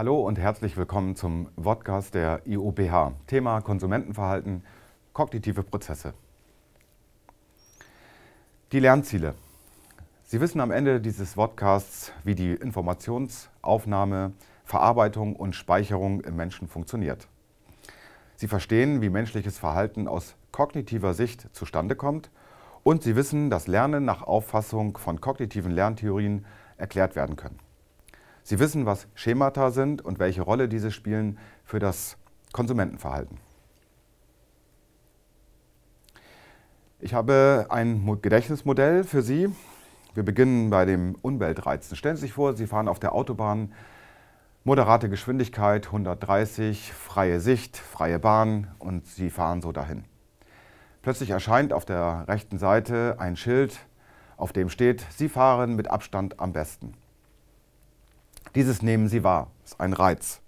Hallo und herzlich willkommen zum Podcast der IUBH. Thema Konsumentenverhalten, kognitive Prozesse. Die Lernziele. Sie wissen am Ende dieses Podcasts, wie die Informationsaufnahme, Verarbeitung und Speicherung im Menschen funktioniert. Sie verstehen, wie menschliches Verhalten aus kognitiver Sicht zustande kommt und Sie wissen, dass Lernen nach Auffassung von kognitiven Lerntheorien erklärt werden können. Sie wissen, was Schemata sind und welche Rolle diese spielen für das Konsumentenverhalten. Ich habe ein Gedächtnismodell für Sie. Wir beginnen bei dem Umweltreizen. Stellen Sie sich vor, Sie fahren auf der Autobahn, moderate Geschwindigkeit 130, freie Sicht, freie Bahn und Sie fahren so dahin. Plötzlich erscheint auf der rechten Seite ein Schild, auf dem steht, Sie fahren mit Abstand am besten. Dieses nehmen Sie wahr, ist ein Reiz.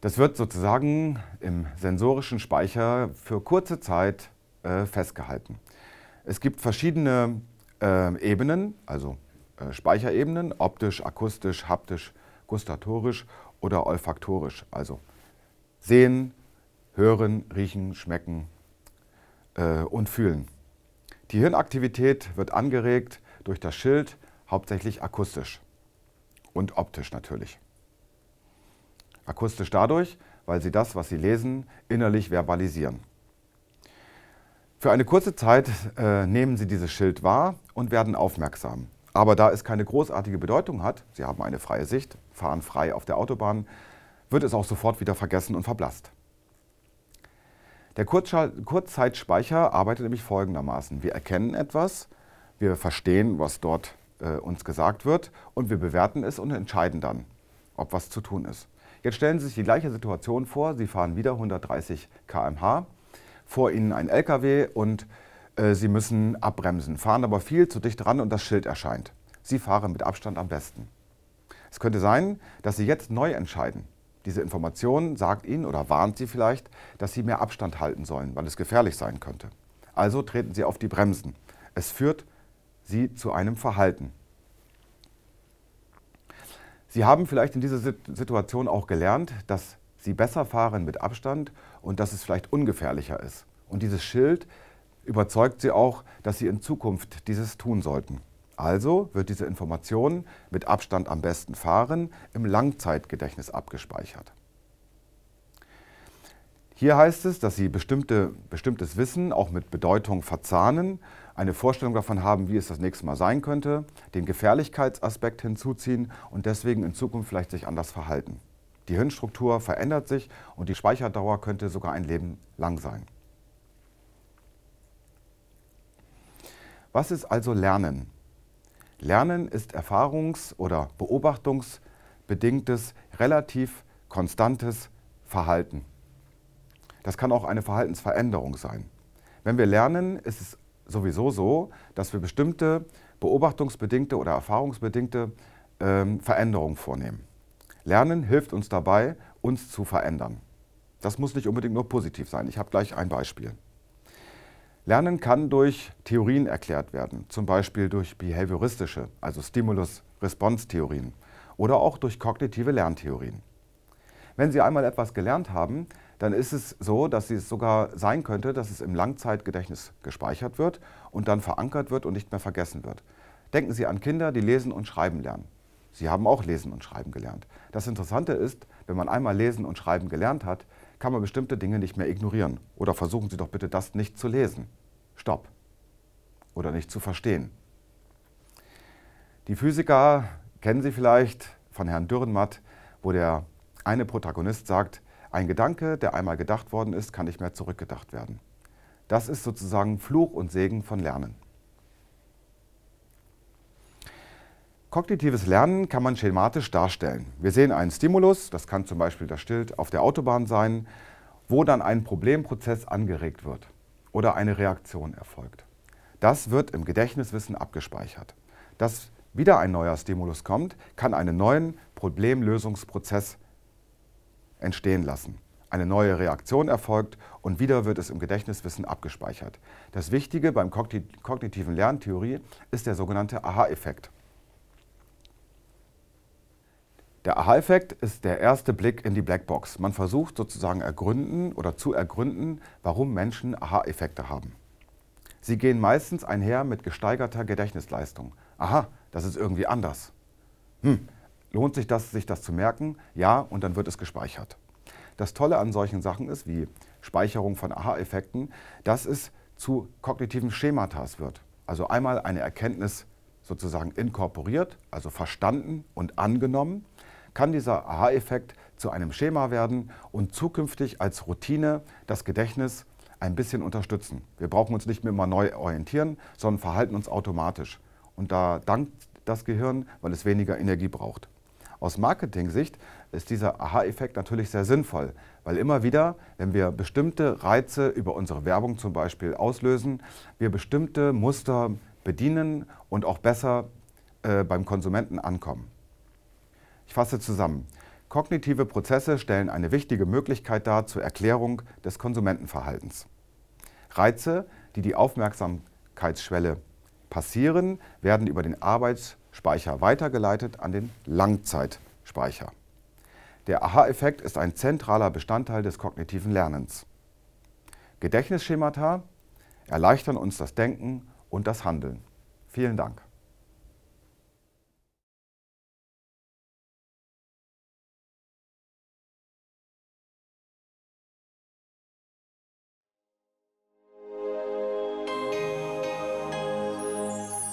Das wird sozusagen im sensorischen Speicher für kurze Zeit äh, festgehalten. Es gibt verschiedene äh, Ebenen, also äh, Speicherebenen, optisch, akustisch, haptisch, gustatorisch oder olfaktorisch, also sehen, hören, riechen, schmecken äh, und fühlen. Die Hirnaktivität wird angeregt durch das Schild, hauptsächlich akustisch und optisch natürlich. Akustisch dadurch, weil sie das, was sie lesen, innerlich verbalisieren. Für eine kurze Zeit äh, nehmen sie dieses Schild wahr und werden aufmerksam. Aber da es keine großartige Bedeutung hat, sie haben eine freie Sicht, fahren frei auf der Autobahn, wird es auch sofort wieder vergessen und verblasst. Der Kurzzeitspeicher arbeitet nämlich folgendermaßen. Wir erkennen etwas, wir verstehen, was dort äh, uns gesagt wird und wir bewerten es und entscheiden dann, ob was zu tun ist. Jetzt stellen Sie sich die gleiche Situation vor, Sie fahren wieder 130 km/h, vor Ihnen ein LKW und äh, Sie müssen abbremsen, fahren aber viel zu dicht ran und das Schild erscheint. Sie fahren mit Abstand am besten. Es könnte sein, dass Sie jetzt neu entscheiden. Diese Information sagt Ihnen oder warnt Sie vielleicht, dass Sie mehr Abstand halten sollen, weil es gefährlich sein könnte. Also treten Sie auf die Bremsen. Es führt Sie zu einem Verhalten. Sie haben vielleicht in dieser Situation auch gelernt, dass Sie besser fahren mit Abstand und dass es vielleicht ungefährlicher ist. Und dieses Schild überzeugt Sie auch, dass Sie in Zukunft dieses tun sollten. Also wird diese Information mit Abstand am besten fahren im Langzeitgedächtnis abgespeichert. Hier heißt es, dass Sie bestimmte, bestimmtes Wissen auch mit Bedeutung verzahnen, eine Vorstellung davon haben, wie es das nächste Mal sein könnte, den Gefährlichkeitsaspekt hinzuziehen und deswegen in Zukunft vielleicht sich anders verhalten. Die Hirnstruktur verändert sich und die Speicherdauer könnte sogar ein Leben lang sein. Was ist also Lernen? Lernen ist erfahrungs- oder beobachtungsbedingtes, relativ konstantes Verhalten. Das kann auch eine Verhaltensveränderung sein. Wenn wir lernen, ist es sowieso so, dass wir bestimmte beobachtungsbedingte oder erfahrungsbedingte ähm, Veränderungen vornehmen. Lernen hilft uns dabei, uns zu verändern. Das muss nicht unbedingt nur positiv sein. Ich habe gleich ein Beispiel. Lernen kann durch Theorien erklärt werden, zum Beispiel durch behavioristische, also Stimulus-Response-Theorien oder auch durch kognitive Lerntheorien. Wenn Sie einmal etwas gelernt haben, dann ist es so, dass es sogar sein könnte, dass es im Langzeitgedächtnis gespeichert wird und dann verankert wird und nicht mehr vergessen wird. Denken Sie an Kinder, die lesen und schreiben lernen. Sie haben auch lesen und schreiben gelernt. Das Interessante ist, wenn man einmal lesen und schreiben gelernt hat, kann man bestimmte Dinge nicht mehr ignorieren. Oder versuchen Sie doch bitte das nicht zu lesen. Stopp. Oder nicht zu verstehen. Die Physiker kennen Sie vielleicht von Herrn Dürrenmatt, wo der eine Protagonist sagt, ein Gedanke, der einmal gedacht worden ist, kann nicht mehr zurückgedacht werden. Das ist sozusagen Fluch und Segen von Lernen. Kognitives Lernen kann man schematisch darstellen. Wir sehen einen Stimulus, das kann zum Beispiel das Schild auf der Autobahn sein, wo dann ein Problemprozess angeregt wird oder eine Reaktion erfolgt. Das wird im Gedächtniswissen abgespeichert. Dass wieder ein neuer Stimulus kommt, kann einen neuen Problemlösungsprozess entstehen lassen. Eine neue Reaktion erfolgt und wieder wird es im Gedächtniswissen abgespeichert. Das Wichtige beim kognitiven Lerntheorie ist der sogenannte Aha-Effekt. Der Aha-Effekt ist der erste Blick in die Blackbox. Man versucht sozusagen ergründen oder zu ergründen, warum Menschen Aha-Effekte haben. Sie gehen meistens einher mit gesteigerter Gedächtnisleistung. Aha, das ist irgendwie anders. Hm, lohnt sich das, sich das zu merken? Ja, und dann wird es gespeichert. Das Tolle an solchen Sachen ist, wie Speicherung von Aha-Effekten, dass es zu kognitiven Schematas wird. Also einmal eine Erkenntnis sozusagen inkorporiert, also verstanden und angenommen, kann dieser Aha-Effekt zu einem Schema werden und zukünftig als Routine das Gedächtnis ein bisschen unterstützen. Wir brauchen uns nicht mehr immer neu orientieren, sondern verhalten uns automatisch. Und da dankt das Gehirn, weil es weniger Energie braucht. Aus Marketing-Sicht ist dieser Aha-Effekt natürlich sehr sinnvoll, weil immer wieder, wenn wir bestimmte Reize über unsere Werbung zum Beispiel auslösen, wir bestimmte Muster bedienen und auch besser äh, beim Konsumenten ankommen. Ich fasse zusammen. Kognitive Prozesse stellen eine wichtige Möglichkeit dar zur Erklärung des Konsumentenverhaltens. Reize, die die Aufmerksamkeitsschwelle passieren, werden über den Arbeitsspeicher weitergeleitet an den Langzeitspeicher. Der Aha-Effekt ist ein zentraler Bestandteil des kognitiven Lernens. Gedächtnisschemata erleichtern uns das Denken und das Handeln. Vielen Dank.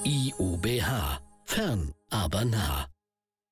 IUBH. Fern, aber nah.